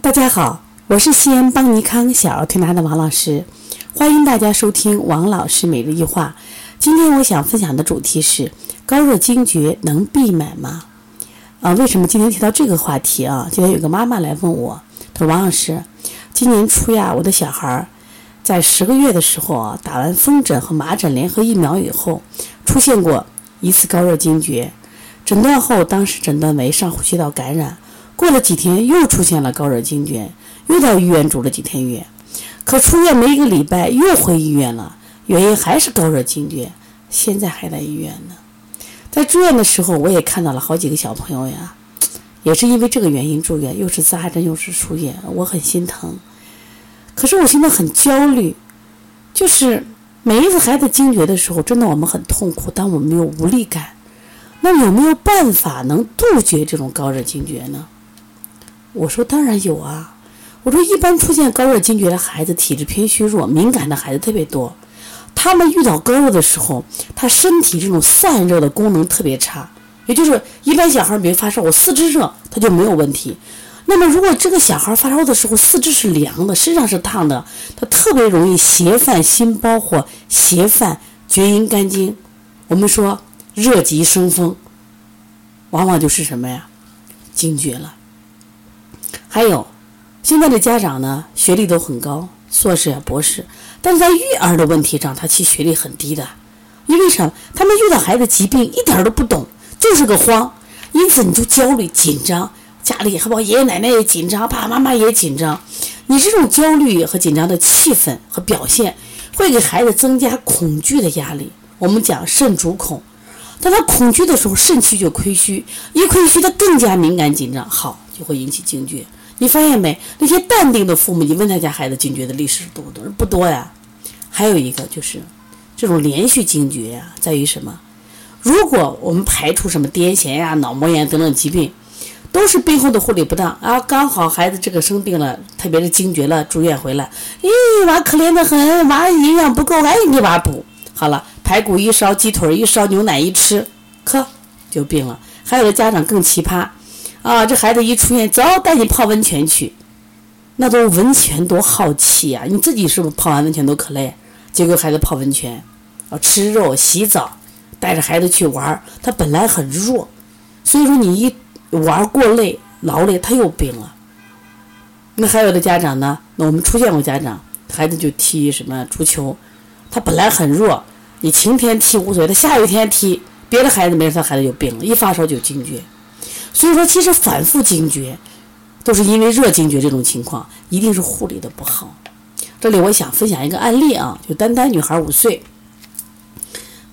大家好，我是西安邦尼康小儿推拿的王老师，欢迎大家收听王老师每日一话。今天我想分享的主题是高热惊厥能避免吗？啊，为什么今天提到这个话题啊？今天有个妈妈来问我，她说王老师，今年初呀，我的小孩在十个月的时候啊，打完风疹和麻疹联合疫苗以后，出现过一次高热惊厥，诊断后当时诊断为上呼吸道感染。过了几天，又出现了高热惊厥，又到医院住了几天院。可出院没一个礼拜，又回医院了，原因还是高热惊厥，现在还在医院呢。在住院的时候，我也看到了好几个小朋友呀，也是因为这个原因住院，又是扎针又是输液，我很心疼。可是我现在很焦虑，就是每一次孩子惊厥的时候，真的我们很痛苦，但我们有无力感。那有没有办法能杜绝这种高热惊厥呢？我说当然有啊，我说一般出现高热惊厥的孩子体质偏虚弱、敏感的孩子特别多，他们遇到高热的时候，他身体这种散热的功能特别差，也就是一般小孩没发烧，我四肢热他就没有问题。那么如果这个小孩发烧的时候四肢是凉的，身上是烫的，他特别容易邪犯心包或邪犯厥阴肝经。我们说热极生风，往往就是什么呀，惊厥了。还有，现在的家长呢，学历都很高，硕士啊、博士，但是在育儿的问题上，他其实学历很低的。因为什么？他们遇到孩子疾病一点都不懂，就是个慌，因此你就焦虑紧张，家里还包括爷爷奶奶也紧张，爸爸妈妈也紧张。你这种焦虑和紧张的气氛和表现，会给孩子增加恐惧的压力。我们讲肾主恐，当他恐惧的时候，肾气就亏虚，一亏虚，他更加敏感紧张，好就会引起惊厥。你发现没？那些淡定的父母，你问他家孩子惊厥的历史多不多？不多呀。还有一个就是，这种连续惊厥呀，在于什么？如果我们排除什么癫痫呀、脑膜炎等等疾病，都是背后的护理不当啊。刚好孩子这个生病了，特别是惊厥了，住院回来，咦，娃可怜的很，娃营养不够，赶紧给娃补。好了，排骨一烧，鸡腿一烧，牛奶一吃，可就病了。还有的家长更奇葩。啊，这孩子一出现，走，带你泡温泉去。那都温泉多耗气呀！你自己是不是泡完温泉都可累？结果孩子泡温泉，啊，吃肉、洗澡，带着孩子去玩，他本来很弱，所以说你一玩过累、劳累，他又病了。那还有的家长呢？那我们出现过家长，孩子就踢什么足球，他本来很弱，你晴天踢无所谓，他下雨天踢，别的孩子没事，他孩子就病了，一发烧就惊厥。所以说，其实反复惊厥，都是因为热惊厥这种情况，一定是护理的不好。这里我想分享一个案例啊，就丹丹女孩五岁，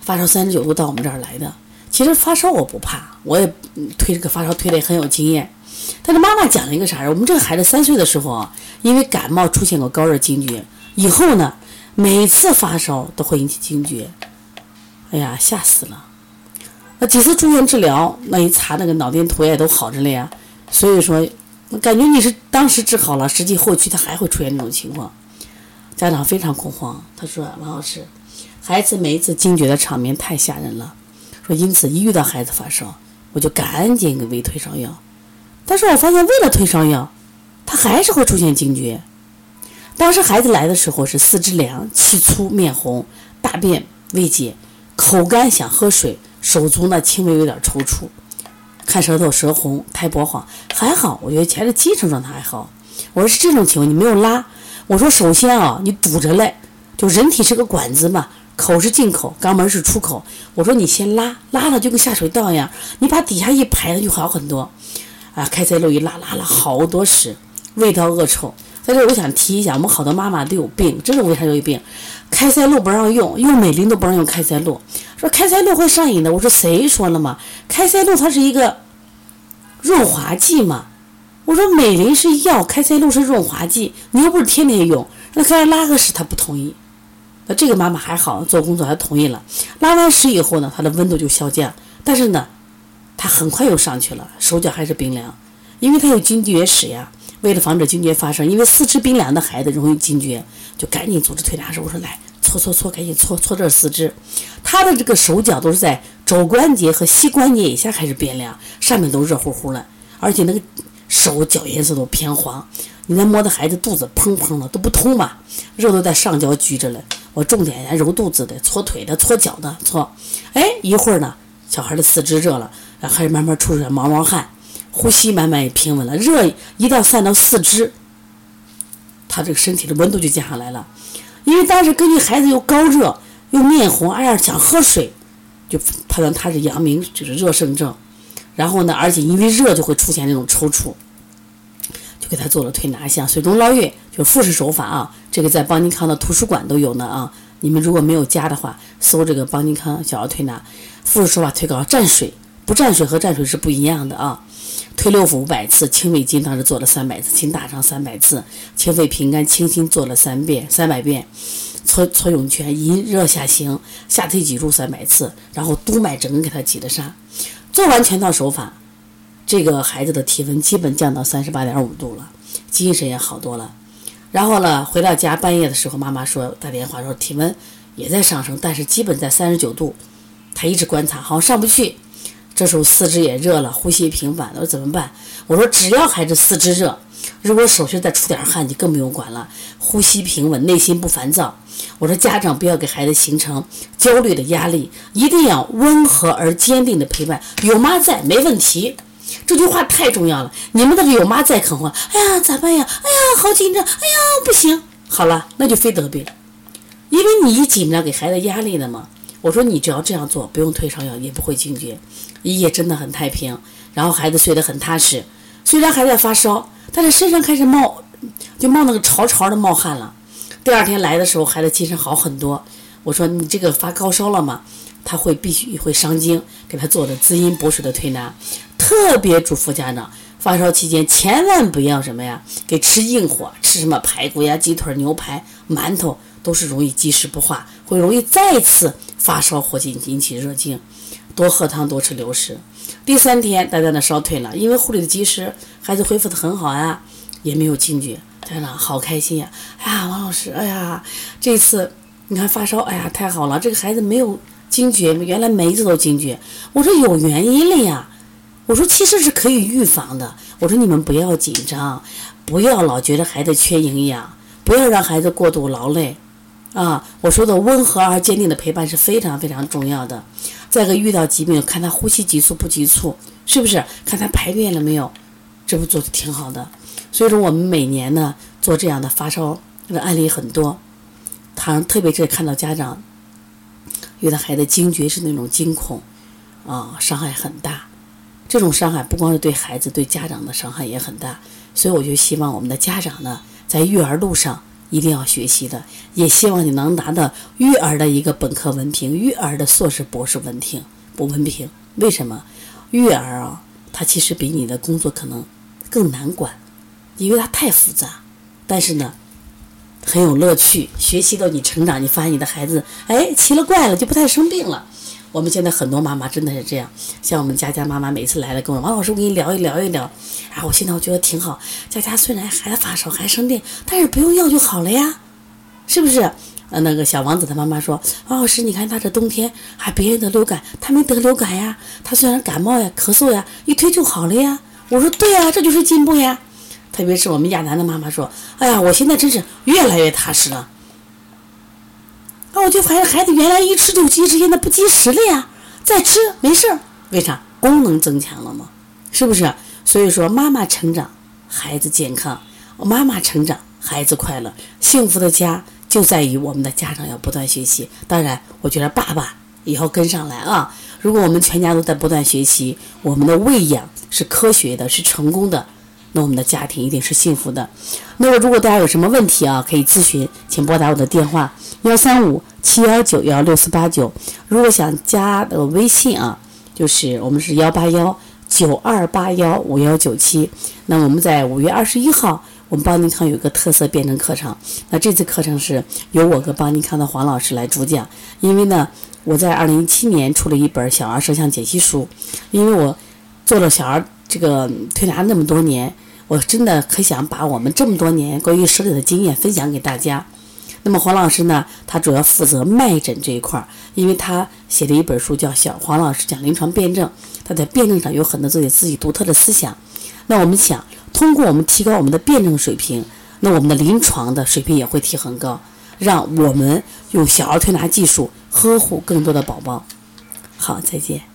发烧三十九度到我们这儿来的。其实发烧我不怕，我也推这个发烧推的也很有经验。但是妈妈讲了一个啥事我们这个孩子三岁的时候啊，因为感冒出现过高热惊厥，以后呢，每次发烧都会引起惊厥。哎呀，吓死了。几次住院治疗，那一查那个脑电图也都好着了呀。所以说，感觉你是当时治好了，实际后期他还会出现这种情况。家长非常恐慌，他说：“王老师，孩子每一次惊厥的场面太吓人了。说因此一遇到孩子发烧，我就赶紧给喂退烧药。但是我发现喂了退烧药，他还是会出现惊厥。当时孩子来的时候是四肢凉、气粗、面红、大便未解、口干想喝水。”手足呢轻微有点抽搐，看舌头舌红苔薄黄，还好，我觉得前的精神状态还好。我说是这种情况，你没有拉。我说首先啊，你堵着嘞，就人体是个管子嘛，口是进口，肛门是出口。我说你先拉，拉了就跟下水道一样，你把底下一排，它就好很多。啊，开塞露一拉，拉了好多屎，味道恶臭。在这我想提一下，我们好多妈妈都有病，真的为啥有病？开塞露不让用，用美林都不让用开塞露，说开塞露会上瘾的。我说谁说了嘛？开塞露它是一个润滑剂嘛。我说美林是药，开塞露是润滑剂，你又不是天天用。那开始拉个屎，他不同意。那这个妈妈还好，做工作还同意了。拉完屎以后呢，她的温度就下降，但是呢，她很快又上去了，手脚还是冰凉，因为她有惊厥史呀。为了防止惊厥发生，因为四肢冰凉的孩子容易惊厥，就赶紧组织推拿师。我说来搓搓搓，赶紧搓搓这四肢。他的这个手脚都是在肘关节和膝关节以下开始变凉，上面都热乎乎了，而且那个手脚颜色都偏黄。你再摸的孩子肚子砰砰的都不通吧，肉都在上焦拘着了。我重点来揉肚子的、搓腿的、搓脚的、搓。哎，一会儿呢，小孩的四肢热了，然后开始慢慢出出来毛毛汗，呼吸慢慢也平稳了。热一到散到四肢，他这个身体的温度就降下来了。因为当时根据孩子又高热又面红，哎呀想喝水，就判断他是阳明就是热盛症。然后呢，而且因为热就会出现那种抽搐，就给他做了推拿，像水中捞月，就是复式手法啊。这个在邦尼康的图书馆都有呢啊。你们如果没有加的话，搜这个邦尼康小儿推拿复式手法推高蘸水，不蘸水和蘸水是不一样的啊。推六腑五百次，清胃经当时做了三百次，清大肠三百次，清肺平肝清心做了三遍三百遍，搓搓涌泉引热下行，下推脊柱三百次，然后督脉整个给他挤的上。做完全套手法，这个孩子的体温基本降到三十八点五度了，精神也好多了。然后呢，回到家半夜的时候，妈妈说打电话说体温也在上升，但是基本在三十九度。他一直观察，好像上不去。这时候四肢也热了，呼吸频繁，我说怎么办？我说只要孩子四肢热，如果手心再出点汗，就更不用管了。呼吸平稳，内心不烦躁。我说家长不要给孩子形成焦虑的压力，一定要温和而坚定的陪伴。有妈在，没问题。这句话太重要了。你们的有妈在肯话，哎呀咋办呀？哎呀好紧张，哎呀不行。好了，那就非得病，因为你一紧张给孩子压力了嘛。我说你只要这样做，不用退烧药，也不会惊厥，一夜真的很太平。然后孩子睡得很踏实，虽然还在发烧，但是身上开始冒，就冒那个潮潮的冒汗了。第二天来的时候，孩子精神好很多。我说你这个发高烧了吗？他会必须会伤精，给他做的滋阴补水的推拿。特别嘱咐家长，发烧期间千万不要什么呀，给吃硬货，吃什么排骨呀、鸡腿、牛排、馒头，都是容易积食不化，会容易再次发烧或引引起热惊。多喝汤，多吃流食。第三天，大家的烧退了，因为护理的及时，孩子恢复的很好呀，也没有惊厥。家长好开心呀！哎呀，王老师，哎呀，这次你看发烧，哎呀，太好了，这个孩子没有惊厥，原来每一次都惊厥。我说有原因了呀，我说其实是可以预防的。我说你们不要紧张，不要老觉得孩子缺营养，不要让孩子过度劳累，啊，我说的温和而坚定的陪伴是非常非常重要的。再一个遇到疾病，看他呼吸急促不急促，是不是？看他排便了没有，这不做的挺好的。所以说，我们每年呢做这样的发烧的案例很多，他特别是看到家长有的孩子惊厥是那种惊恐，啊，伤害很大。这种伤害不光是对孩子，对家长的伤害也很大。所以我就希望我们的家长呢，在育儿路上一定要学习的，也希望你能拿到育儿的一个本科文凭，育儿的硕士、博士文凭不文凭。为什么？育儿啊，它其实比你的工作可能更难管。因为它太复杂，但是呢，很有乐趣。学习到你成长，你发现你的孩子哎奇了怪了，就不太生病了。我们现在很多妈妈真的是这样，像我们佳佳妈妈每次来了跟我王老师，我跟你聊一聊一聊。啊，我现在我觉得挺好。佳佳虽然还发烧还生病，但是不用药就好了呀，是不是？呃，那个小王子的妈妈说，王老师，你看他这冬天还别人得流感，他没得流感呀。他虽然感冒呀、咳嗽呀，一推就好了呀。我说对呀，这就是进步呀。特别是我们亚楠的妈妈说：“哎呀，我现在真是越来越踏实了。啊，我就发现孩子原来一吃就积食，现在不积食了呀，再吃没事儿。为啥？功能增强了嘛，是不是？所以说，妈妈成长，孩子健康；妈妈成长，孩子快乐。幸福的家就在于我们的家长要不断学习。当然，我觉得爸爸也要跟上来啊。如果我们全家都在不断学习，我们的喂养是科学的，是成功的。”那我们的家庭一定是幸福的。那么，如果大家有什么问题啊，可以咨询，请拨打我的电话幺三五七幺九幺六四八九。如果想加的微信啊，就是我们是幺八幺九二八幺五幺九七。那我们在五月二十一号，我们邦尼康有个特色辩证课程。那这次课程是由我跟邦尼康的黄老师来主讲。因为呢，我在二零一七年出了一本小儿摄像解析书，因为我做了小儿这个推拿那么多年。我真的很想把我们这么多年关于舌诊的经验分享给大家。那么黄老师呢，他主要负责脉诊这一块儿，因为他写了一本书叫《小黄老师讲临床辩证》，他在辩证上有很多自己自己独特的思想。那我们想通过我们提高我们的辩证水平，那我们的临床的水平也会提很高，让我们用小儿推拿技术呵护更多的宝宝。好，再见。